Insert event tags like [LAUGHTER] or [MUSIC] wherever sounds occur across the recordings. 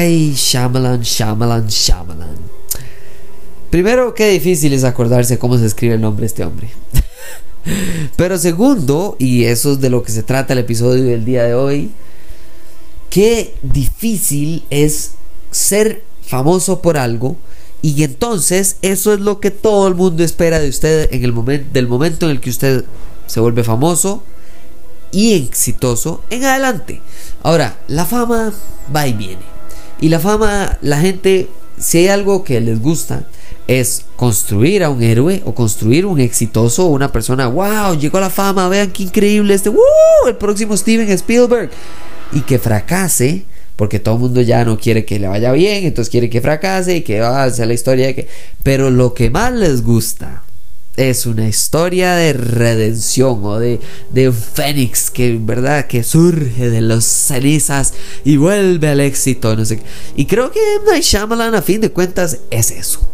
Ay, Shyamalan, Shyamalan, Shyamalan. Primero, qué difícil es acordarse cómo se escribe el nombre de este hombre. [LAUGHS] Pero segundo, y eso es de lo que se trata el episodio del día de hoy, qué difícil es ser famoso por algo y entonces eso es lo que todo el mundo espera de usted en el momento del momento en el que usted se vuelve famoso y exitoso en adelante. Ahora, la fama va y viene. Y la fama, la gente, si hay algo que les gusta, es construir a un héroe o construir un exitoso o una persona, wow, llegó a la fama, vean qué increíble este, el próximo Steven Spielberg. Y que fracase, porque todo el mundo ya no quiere que le vaya bien, entonces quiere que fracase y que va a ser la historia de que... Pero lo que más les gusta es una historia de redención o de, de un fénix que verdad que surge de las cenizas y vuelve al éxito no sé y creo que Night Shyamalan a fin de cuentas es eso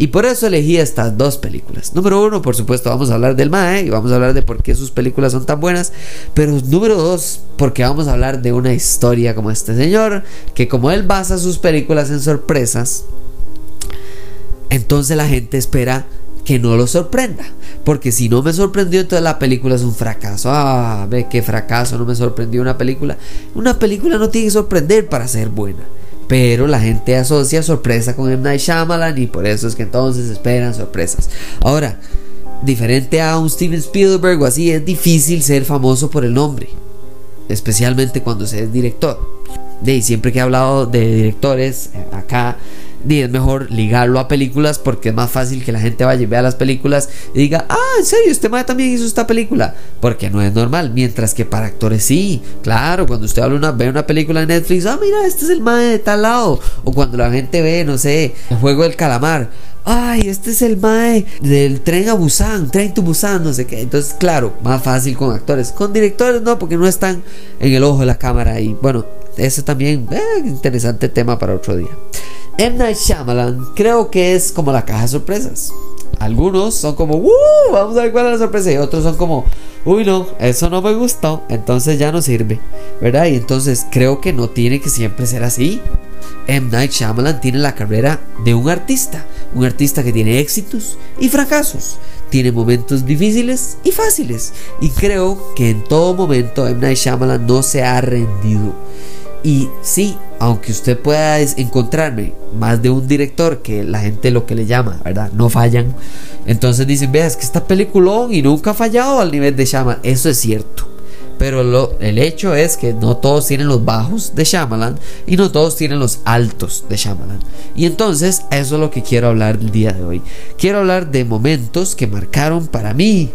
y por eso elegí estas dos películas. Número uno, por supuesto, vamos a hablar del Mae y vamos a hablar de por qué sus películas son tan buenas. Pero número dos, porque vamos a hablar de una historia como este señor, que como él basa sus películas en sorpresas, entonces la gente espera que no lo sorprenda. Porque si no me sorprendió, entonces la película es un fracaso. Ah, ve qué fracaso, no me sorprendió una película. Una película no tiene que sorprender para ser buena. Pero la gente asocia sorpresa con M. Night Shyamalan y por eso es que entonces esperan sorpresas. Ahora, diferente a un Steven Spielberg o así, es difícil ser famoso por el nombre. Especialmente cuando se es director. De siempre que he hablado de directores eh, acá y es mejor ligarlo a películas porque es más fácil que la gente vaya y vea las películas y diga, ah, en serio, este madre también hizo esta película. Porque no es normal. Mientras que para actores sí, claro, cuando usted ve una película de Netflix, ah, mira, este es el madre de tal lado. O cuando la gente ve, no sé, el juego del calamar. Ay, este es el mae del tren a Busan, tren to Busan, no sé qué. Entonces, claro, más fácil con actores. Con directores no, porque no están en el ojo de la cámara. Y bueno, ese también, eh, interesante tema para otro día. M. Night Shyamalan creo que es como la caja sorpresas. Algunos son como, ¡Uh! Vamos a ver cuál es la sorpresa. Y otros son como, uy, no, eso no me gustó. Entonces ya no sirve. ¿Verdad? Y entonces creo que no tiene que siempre ser así. M. Night Shyamalan tiene la carrera de un artista. Un artista que tiene éxitos y fracasos. Tiene momentos difíciles y fáciles. Y creo que en todo momento M. Night Shyamalan no se ha rendido. Y sí, aunque usted pueda encontrarme más de un director que la gente lo que le llama, ¿verdad? No fallan. Entonces dicen, vea, es que está peliculón y nunca ha fallado al nivel de Shyamalan. Eso es cierto. Pero el hecho es que no todos tienen los bajos de Shyamalan y no todos tienen los altos de Shyamalan. Y entonces eso es lo que quiero hablar el día de hoy. Quiero hablar de momentos que marcaron para mí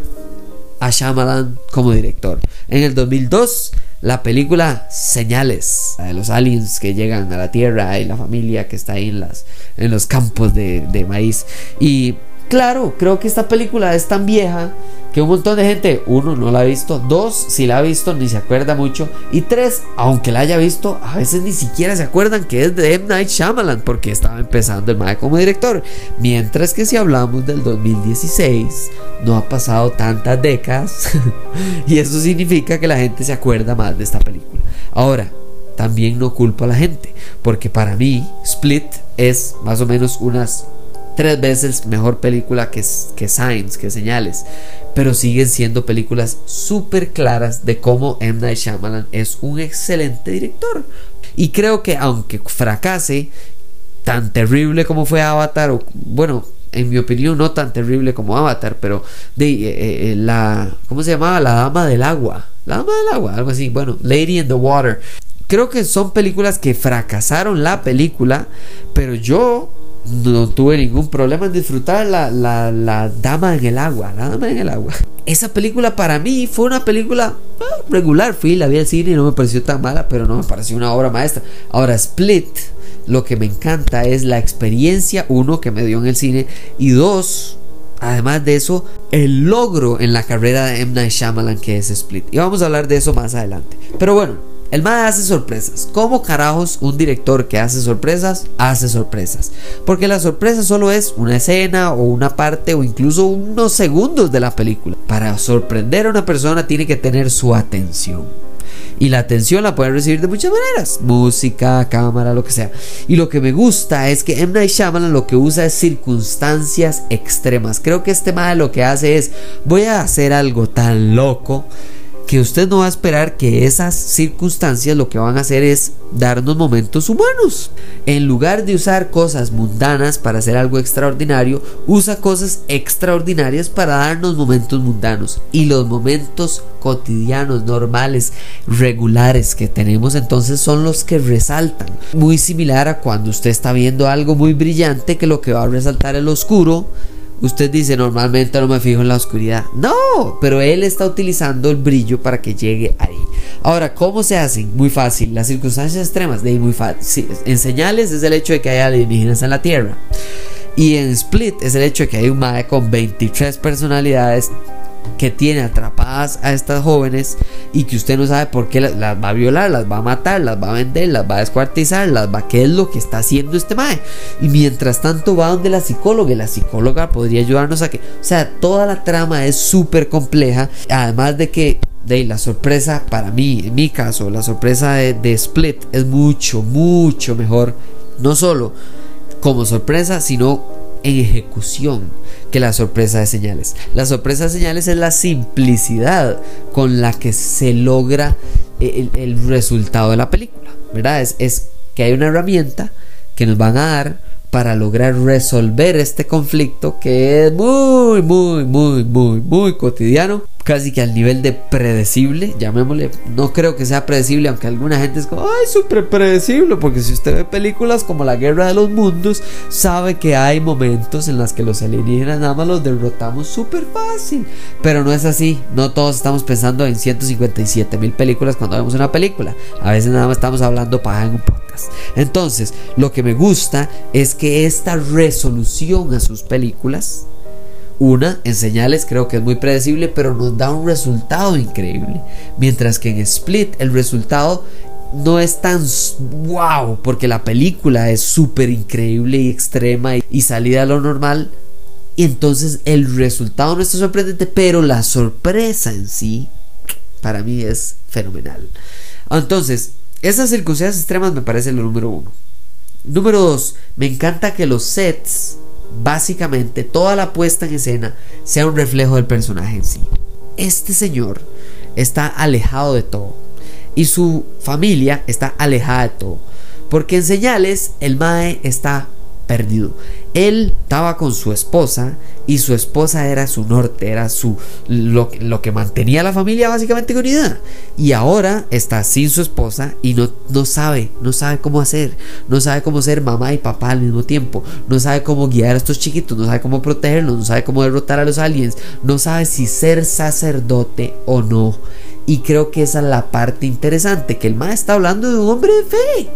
a Shyamalan como director. En el 2002 la película Señales, de los aliens que llegan a la Tierra y la familia que está ahí en, las, en los campos de, de maíz. Y claro, creo que esta película es tan vieja que un montón de gente, uno, no la ha visto, dos, si la ha visto, ni se acuerda mucho, y tres, aunque la haya visto, a veces ni siquiera se acuerdan que es de M. Night Shyamalan, porque estaba empezando el MAE como director. Mientras que si hablamos del 2016, no ha pasado tantas décadas, [LAUGHS] y eso significa que la gente se acuerda más de esta película. Ahora, también no culpo a la gente, porque para mí Split es más o menos unas tres veces mejor película que, que Signs, que Señales. Pero siguen siendo películas súper claras de cómo M. Night Shyamalan es un excelente director. Y creo que aunque fracase tan terrible como fue Avatar, o bueno, en mi opinión no tan terrible como Avatar, pero de eh, eh, la ¿cómo se llamaba? La dama del agua. La dama del agua, algo así. Bueno, Lady in the Water. Creo que son películas que fracasaron la película, pero yo no tuve ningún problema en disfrutar la, la, la, dama en el agua, la dama en el agua. Esa película para mí fue una película ah, regular, fui, la vi al cine y no me pareció tan mala, pero no me pareció una obra maestra. Ahora, Split, lo que me encanta es la experiencia, uno, que me dio en el cine, y dos, además de eso, el logro en la carrera de M. Night Shyamalan que es Split. Y vamos a hablar de eso más adelante. Pero bueno, el MAD hace sorpresas. ¿Cómo carajos un director que hace sorpresas hace sorpresas? Porque la sorpresa solo es una escena o una parte o incluso unos segundos de la película. Para sorprender a una persona tiene que tener su atención. Y la atención la pueden recibir de muchas maneras. Música, cámara, lo que sea. Y lo que me gusta es que M. Night Shyamalan lo que usa es circunstancias extremas. Creo que este MAD lo que hace es voy a hacer algo tan loco que usted no va a esperar que esas circunstancias lo que van a hacer es darnos momentos humanos. En lugar de usar cosas mundanas para hacer algo extraordinario, usa cosas extraordinarias para darnos momentos mundanos. Y los momentos cotidianos, normales, regulares que tenemos entonces son los que resaltan. Muy similar a cuando usted está viendo algo muy brillante que lo que va a resaltar es lo oscuro Usted dice, normalmente no me fijo en la oscuridad. No, pero él está utilizando el brillo para que llegue ahí. Ahora, ¿cómo se hacen? Muy fácil. Las circunstancias extremas, de ahí muy fácil. en señales es el hecho de que hay alienígenas en la Tierra. Y en Split es el hecho de que hay un MAE con 23 personalidades que tiene atrapadas a estas jóvenes y que usted no sabe por qué las, va a violar, las va a matar, las va a vender, las va a descuartizar, las va qué es lo que está haciendo este mae. Y mientras tanto va donde la psicóloga y la psicóloga podría ayudarnos a que, o sea, toda la trama es súper compleja, además de que de la sorpresa para mí, en mi caso, la sorpresa de, de Split es mucho, mucho mejor, no solo como sorpresa, sino en ejecución que la sorpresa de señales. La sorpresa de señales es la simplicidad con la que se logra el, resultado de la película, ¿verdad? Es, es que hay una herramienta que nos van a dar para lograr resolver este conflicto que es muy, muy, muy, muy, muy cotidiano casi que al nivel de predecible, llamémosle, no creo que sea predecible, aunque alguna gente es como, ay, súper predecible, porque si usted ve películas como La Guerra de los Mundos, sabe que hay momentos en los que los alienígenas nada más los derrotamos súper fácil, pero no es así, no todos estamos pensando en 157 mil películas cuando vemos una película, a veces nada más estamos hablando para en un podcast. Entonces, lo que me gusta es que esta resolución a sus películas, una, en señales creo que es muy predecible, pero nos da un resultado increíble. Mientras que en Split el resultado no es tan wow, porque la película es súper increíble y extrema y salida a lo normal. Y entonces el resultado no está sorprendente, pero la sorpresa en sí, para mí es fenomenal. Entonces, esas circunstancias extremas me parece lo número uno. Número dos, me encanta que los sets básicamente toda la puesta en escena sea un reflejo del personaje en sí. Este señor está alejado de todo y su familia está alejada de todo. Porque en señales el Mae está perdido. Él estaba con su esposa y su esposa era su norte, era su lo, lo, que mantenía la familia básicamente unidad. Y ahora está sin su esposa y no, no sabe, no sabe cómo hacer, no sabe cómo ser mamá y papá al mismo tiempo, no sabe cómo guiar a estos chiquitos, no sabe cómo protegerlos, no sabe cómo derrotar a los aliens, no sabe si ser sacerdote o no. Y creo que esa es la parte interesante, que el ma está hablando de un hombre de fe,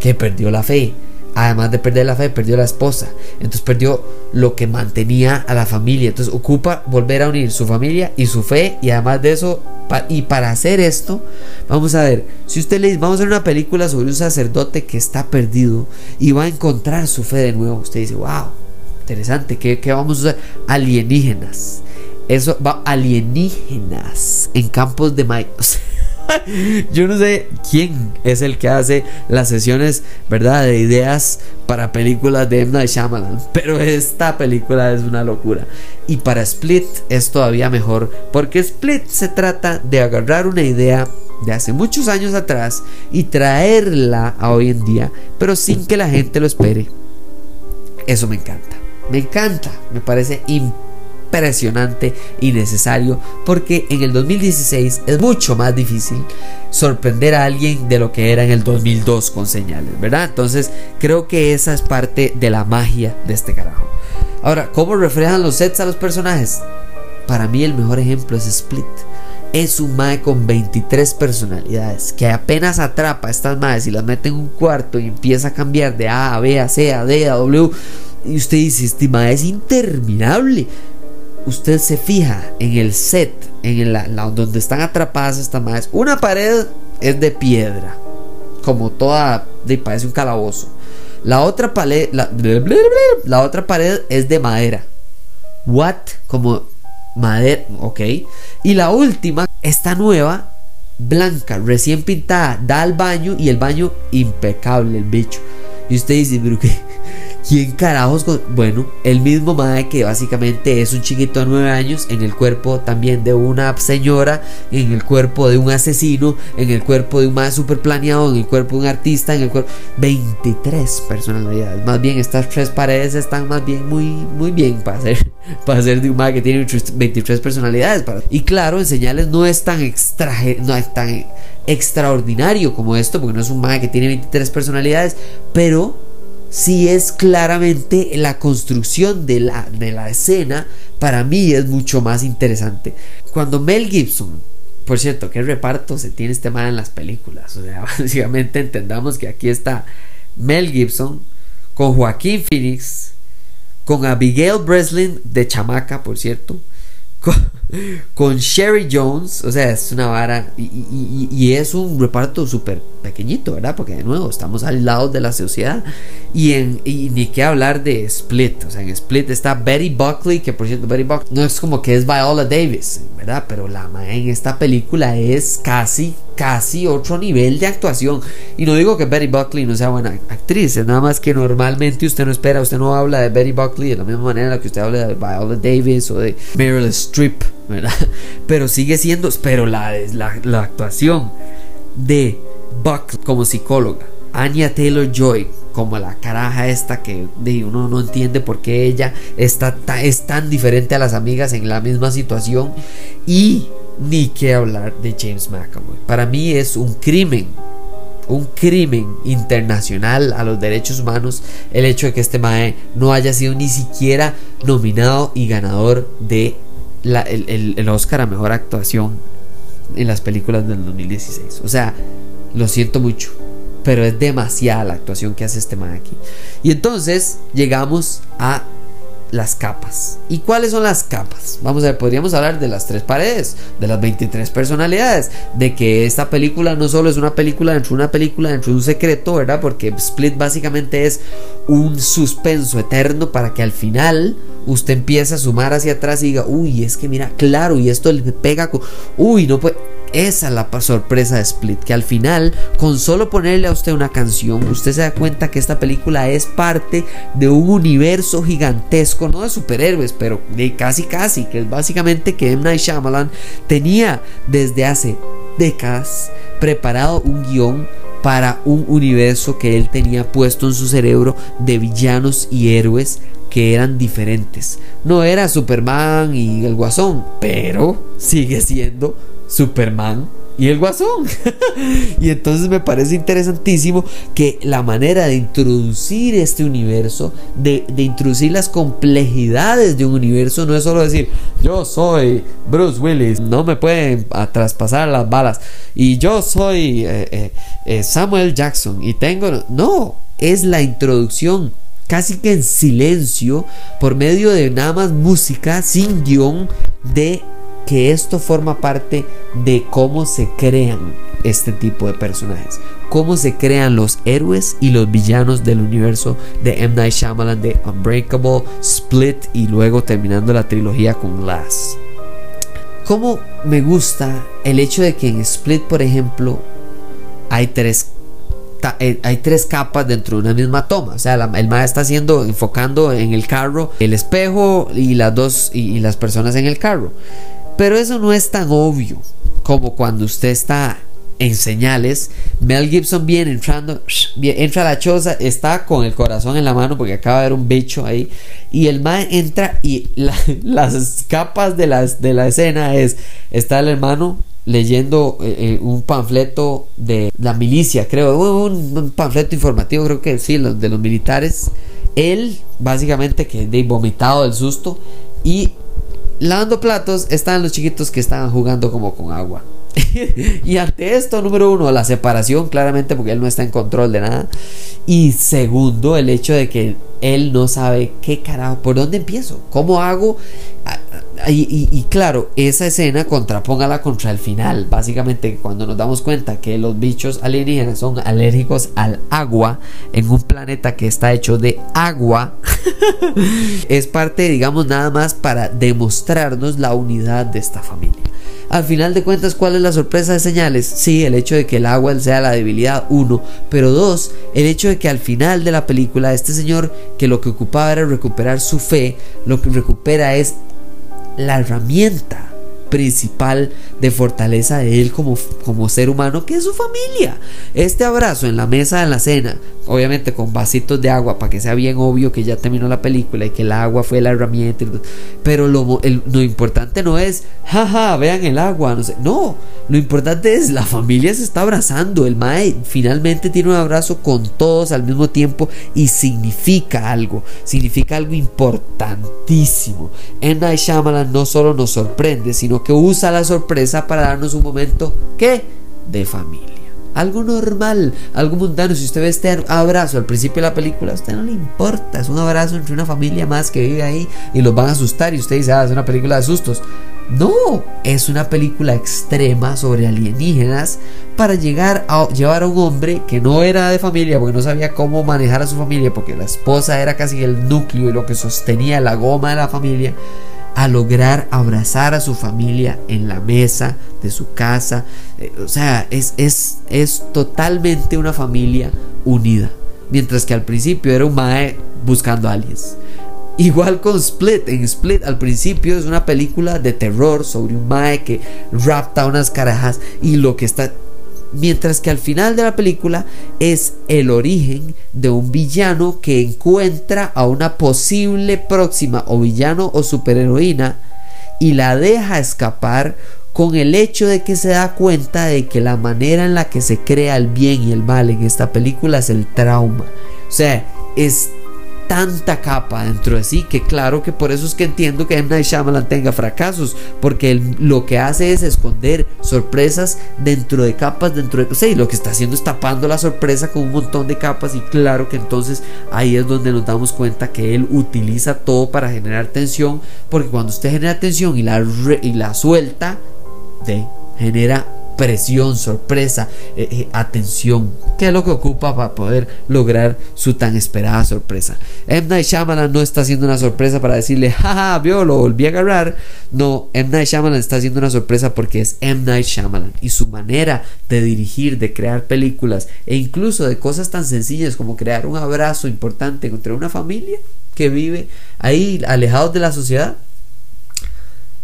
que perdió la fe además de perder la fe, perdió la esposa. Entonces perdió lo que mantenía a la familia. Entonces ocupa volver a unir su familia y su fe. Y además de eso, y para hacer esto, vamos a ver, si usted le dice, vamos a ver una película sobre un sacerdote que está perdido y va a encontrar su fe de nuevo. Usted dice, wow, interesante, ¿qué, qué vamos a usar? Alienígenas. Eso va alienígenas en campos de maíz. [LAUGHS] Yo no sé quién es el que hace las sesiones, ¿verdad? De ideas para películas de Emma de Shyamalan. [LAUGHS] Pero esta película es una locura. Y para Split es todavía mejor. Porque Split se trata de agarrar una idea de hace muchos años atrás y traerla a hoy en día. Pero sin que la gente lo espere. Eso me encanta. Me encanta. Me parece impresionante impresionante y necesario porque en el 2016 es mucho más difícil sorprender a alguien de lo que era en el 2002 con señales, ¿verdad? Entonces creo que esa es parte de la magia de este carajo. Ahora, ¿cómo reflejan los sets a los personajes? Para mí el mejor ejemplo es Split es un mae con 23 personalidades que apenas atrapa a estas maes y las mete en un cuarto y empieza a cambiar de A a B a C a D a W y usted dice, este mae es interminable. Usted se fija en el set, en la, donde están atrapadas estas maes. Una pared es de piedra, como toda, parece un calabozo. La otra, pared, la, la otra pared es de madera. What? Como madera, ok. Y la última, esta nueva, blanca, recién pintada, da al baño y el baño impecable, el bicho. Y usted dice, pero qué, ¿Quién carajos? Bueno, el mismo Mae que básicamente es un chiquito de 9 años en el cuerpo también de una señora, en el cuerpo de un asesino, en el cuerpo de un Mae super planeado, en el cuerpo de un artista, en el cuerpo. 23 personalidades. Más bien, estas tres paredes están más bien muy, muy bien para ser, [LAUGHS] para ser de un Mae que tiene 23 personalidades. Y claro, en señales no es tan extra, no es tan extraordinario como esto, porque no es un Mae que tiene 23 personalidades, pero si es claramente la construcción de la, de la escena, para mí es mucho más interesante. Cuando Mel Gibson, por cierto, qué reparto se tiene este mal en las películas. O sea, [LAUGHS] básicamente entendamos que aquí está Mel Gibson con Joaquín Phoenix, con Abigail Breslin de chamaca, por cierto, con, Sherry Jones, o sea, es una vara y, es un reparto súper pequeñito, ¿verdad? Porque de nuevo estamos al lado de la sociedad y, en, ni qué hablar de Split, o sea, en Split está Betty Buckley, que por cierto, Betty Buckley no es como que es Viola Davis, ¿verdad? Pero la en esta película es casi casi otro nivel de actuación. Y no digo que Betty Buckley no sea buena actriz, es nada más que normalmente usted no espera, usted no habla de Betty Buckley de la misma manera que usted habla de Viola Davis o de Meryl Streep. [LAUGHS] Pero sigue siendo, pero la, la, la actuación de Buckley como psicóloga, Anya Taylor Joy como la caraja esta que uno no entiende por qué ella está, es tan diferente a las amigas en la misma situación y ni qué hablar de James McAvoy. Para mí es un crimen, un crimen internacional a los derechos humanos el hecho de que este Mae no haya sido ni siquiera nominado y ganador de el, el Oscar a mejor actuación en las películas del 2016. O sea, lo siento mucho, pero es demasiada la actuación que hace este Mae aquí. Y entonces llegamos a las capas. ¿Y cuáles son las capas? Vamos a ver, podríamos hablar de las tres paredes, de las 23 personalidades, de que esta película no solo es una película dentro de una película, dentro de un secreto, ¿verdad? Porque Split básicamente es un suspenso eterno para que al final usted empiece a sumar hacia atrás y diga, uy, es que mira, claro, y esto le pega con, uy, no puede esa es la sorpresa de Split, que al final, con solo ponerle a usted una canción, usted se da cuenta que esta película es parte de un universo gigantesco, no de superhéroes, pero de casi casi, que es básicamente que M. Night Shyamalan tenía desde hace décadas preparado un guion para un universo que él tenía puesto en su cerebro de villanos y héroes que eran diferentes. No era Superman y el Guasón, pero sigue siendo Superman y el Guasón. [LAUGHS] y entonces me parece interesantísimo que la manera de introducir este universo, de, introducir las complejidades de un universo, no es solo decir, yo soy Bruce Willis, no me pueden traspasar las balas, y yo soy eh, eh, eh, Samuel Jackson, y tengo... No, es la introducción casi que en silencio, por medio de nada más música, sin guion, de que esto forma parte de cómo se crean este tipo de personajes, cómo se crean los héroes y los villanos del universo de M. Night Shyamalan de Unbreakable, Split y luego terminando la trilogía con Glass. Cómo me gusta el hecho de que en Split, por ejemplo, hay tres eh, hay tres capas dentro de una misma toma. O sea, el maestro está haciendo, enfocando en el carro, el espejo y las dos y las personas en el carro. Pero eso no es tan obvio como cuando usted está en señales. Mel Gibson viene entrando, entra a la choza, está con el corazón en la mano porque acaba de ver un bicho ahí. Y el mae entra y [LAUGHS] las capas de, de la escena es, está el hermano leyendo eh, eh, un panfleto de la milicia, creo, un, panfleto informativo, creo que sí, de los militares. Él, básicamente, que de vomitado del susto. Y lavando platos están los chiquitos que estaban jugando como con agua. [LAUGHS] y ante esto, número uno, la separación, claramente, porque él no está en control de nada. Y segundo, el hecho de que él no sabe qué carajo, por dónde empiezo, cómo hago. Y, claro, esa escena contrapóngala contra el final. Básicamente, cuando nos damos cuenta que los bichos alienígenas son alérgicos al agua en un planeta que está hecho de agua, [LAUGHS] [LAUGHS] es parte, digamos, nada más para demostrarnos la unidad de esta familia. Al final de cuentas, ¿cuál es la sorpresa de señales? Sí, el hecho de que el agua sea la debilidad, uno, pero dos, el hecho de que al final de la película este señor que lo que ocupaba era recuperar su fe, lo que recupera es la herramienta principal de fortaleza de él como, como ser humano, que es su familia. Este abrazo en la mesa de la cena, obviamente con vasitos de agua para que sea bien obvio que ya terminó la película y que el agua fue la herramienta, pero lo, lo importante no es, jaja, vean el agua, no sé, no, lo importante es la familia se está abrazando, el Mae finalmente tiene un abrazo con todos al mismo tiempo y significa algo, significa algo importantísimo. En Night Shyamalan no solo nos sorprende, sino que usa la sorpresa para darnos un momento que de familia. Algo normal, algo mundano. Si usted ve este abrazo al principio de la película, a usted no le importa. Es un abrazo entre una familia más que vive ahí y los van a asustar. Y usted dice, ah, es una película de sustos. No, es una película extrema sobre alienígenas para llegar a llevar a un hombre que no era de familia porque no sabía cómo manejar a su familia porque la esposa era casi el núcleo y lo que sostenía la goma de la familia a lograr abrazar a su familia en la mesa de su casa. Eh, o sea, es, es, es totalmente una familia unida. Mientras que al principio era un mae buscando aliens. Igual con Split. En Split al principio es una película de terror sobre un mae que rapta unas carajas y lo que está mientras que al final de la película es el origen de un villano que encuentra a una posible próxima o villano o superheroína y la deja escapar con el hecho de que se da cuenta de que la manera en la que se crea el bien y el mal en esta película es el trauma. O sea, es tanta capa dentro de sí que claro que por eso es que entiendo que M. Night Shyamalan tenga fracasos porque lo que hace es esconder sorpresas dentro de capas dentro de o sea, lo que está haciendo es tapando la sorpresa con un montón de capas y claro que entonces ahí es donde nos damos cuenta que él utiliza todo para generar tensión porque cuando usted genera tensión y la, y la suelta de genera presión, sorpresa, eh, eh, atención, que es lo que ocupa para poder lograr su tan esperada sorpresa. M. Night Shyamalan no está haciendo una sorpresa para decirle, jaja, vio, lo volví a agarrar. No, M. Night Shyamalan está haciendo una sorpresa porque es M. Night Shyamalan y su manera de dirigir, de crear películas e incluso de cosas tan sencillas como crear un abrazo importante entre una familia que vive ahí alejados de la sociedad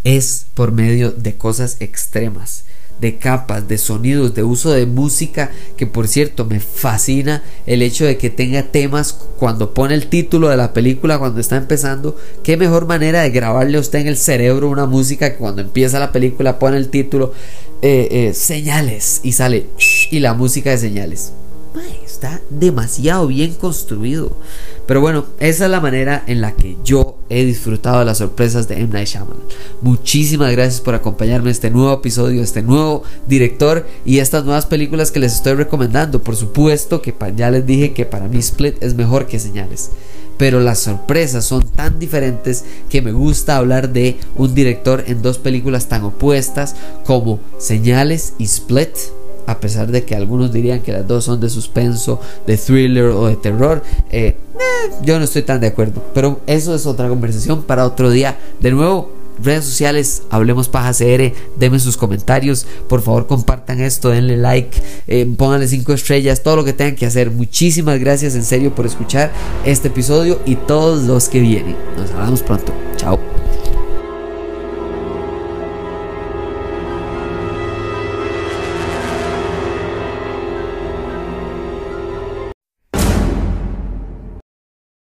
es por medio de cosas extremas de capas, de sonidos, de uso de música, que por cierto me fascina el hecho de que tenga temas cuando pone el título de la película, cuando está empezando, qué mejor manera de grabarle a usted en el cerebro una música que cuando empieza la película pone el título eh, eh, señales y sale y la música de señales está demasiado bien construido. Pero bueno, esa es la manera en la que yo he disfrutado de las sorpresas de M. Night Shyamalan. Muchísimas gracias por acompañarme en este nuevo episodio, este nuevo director y estas nuevas películas que les estoy recomendando. Por supuesto que ya les dije que para mí Split es mejor que Señales. Pero las sorpresas son tan diferentes que me gusta hablar de un director en dos películas tan opuestas como Señales y Split a pesar de que algunos dirían que las dos son de suspenso, de thriller o de terror, eh, eh, yo no estoy tan de acuerdo. Pero eso es otra conversación para otro día. De nuevo, redes sociales, hablemos paja CR, denme sus comentarios, por favor compartan esto, denle like, eh, pónganle 5 estrellas, todo lo que tengan que hacer. Muchísimas gracias en serio por escuchar este episodio y todos los que vienen. Nos hablamos pronto. Chao.